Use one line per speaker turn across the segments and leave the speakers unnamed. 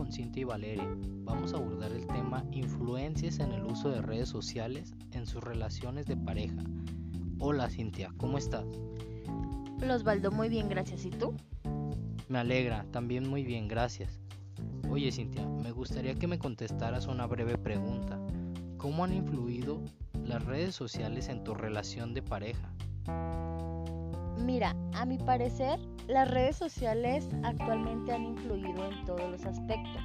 con Cintia y Valeria. Vamos a abordar el tema influencias en el uso de redes sociales en sus relaciones de pareja. Hola Cintia, ¿cómo estás?
Osvaldo, muy bien, gracias. ¿Y tú?
Me alegra, también muy bien, gracias. Oye Cintia, me gustaría que me contestaras una breve pregunta. ¿Cómo han influido las redes sociales en tu relación de pareja?
Mira, a mi parecer, las redes sociales actualmente han influido en todos los aspectos.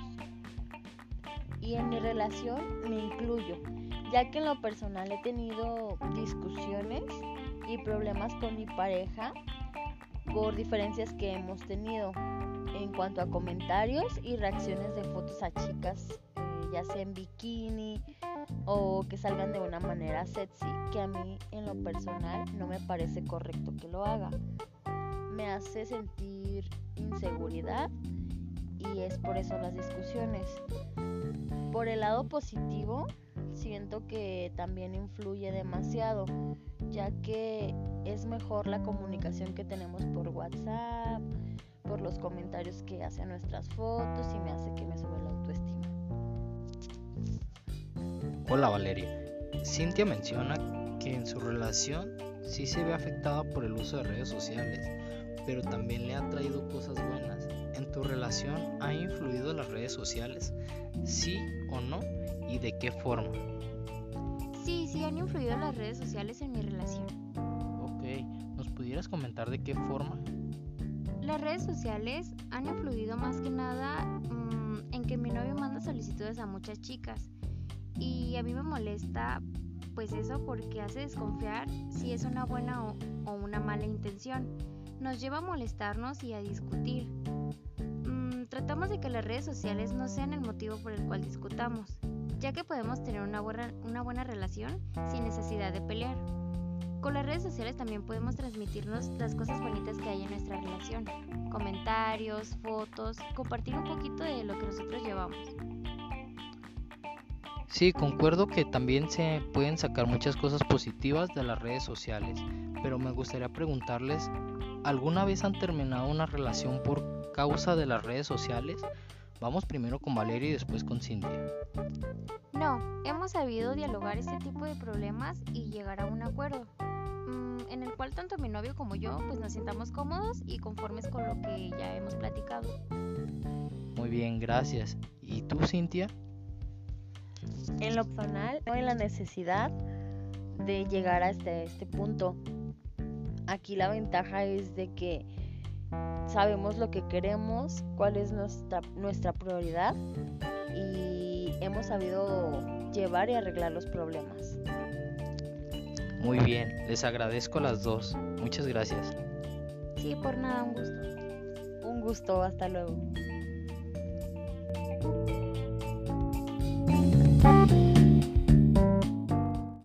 Y en mi relación me incluyo, ya que en lo personal he tenido discusiones y problemas con mi pareja por diferencias que hemos tenido en cuanto a comentarios y reacciones de fotos a chicas, eh, ya sea en bikini o que salgan de una manera sexy, que a mí en lo personal no me parece correcto que lo haga. Me hace sentir inseguridad y es por eso las discusiones. Por el lado positivo, siento que también influye demasiado, ya que es mejor la comunicación que tenemos por WhatsApp, por los comentarios que hace a nuestras fotos y me hace que me sube la autoestima.
Hola Valeria. Cintia menciona que en su relación sí se ve afectada por el uso de redes sociales, pero también le ha traído cosas buenas. ¿En tu relación ha influido las redes sociales? ¿Sí o no? ¿Y de qué forma?
Sí, sí han influido las redes sociales en mi relación.
Ok, ¿nos pudieras comentar de qué forma?
Las redes sociales han influido más que nada mmm, en que mi novio manda solicitudes a muchas chicas y a mí me molesta pues eso porque hace desconfiar si es una buena o, una mala intención. Nos lleva a molestarnos y a discutir. Mm, tratamos de que las redes sociales no sean el motivo por el cual discutamos, ya que podemos tener una buena, una buena relación sin necesidad de pelear. Con las redes sociales también podemos transmitirnos las cosas bonitas que hay en nuestra relación, comentarios, fotos, compartir un poquito de lo que nosotros llevamos.
Sí, concuerdo que también se pueden sacar muchas cosas positivas de las redes sociales, pero me gustaría preguntarles, ¿alguna vez han terminado una relación por causa de las redes sociales? Vamos primero con Valeria y después con Cintia.
No, hemos sabido dialogar este tipo de problemas y llegar a un acuerdo, mmm, en el cual tanto mi novio como yo pues nos sintamos cómodos y conformes con lo que ya hemos platicado.
Muy bien, gracias. ¿Y tú, Cintia?
En lo personal, no hay la necesidad de llegar hasta este punto. Aquí la ventaja es de que sabemos lo que queremos, cuál es nuestra, nuestra prioridad y hemos sabido llevar y arreglar los problemas.
Muy bien, les agradezco a las dos. Muchas gracias.
Sí, por nada, un gusto.
Un gusto, hasta luego.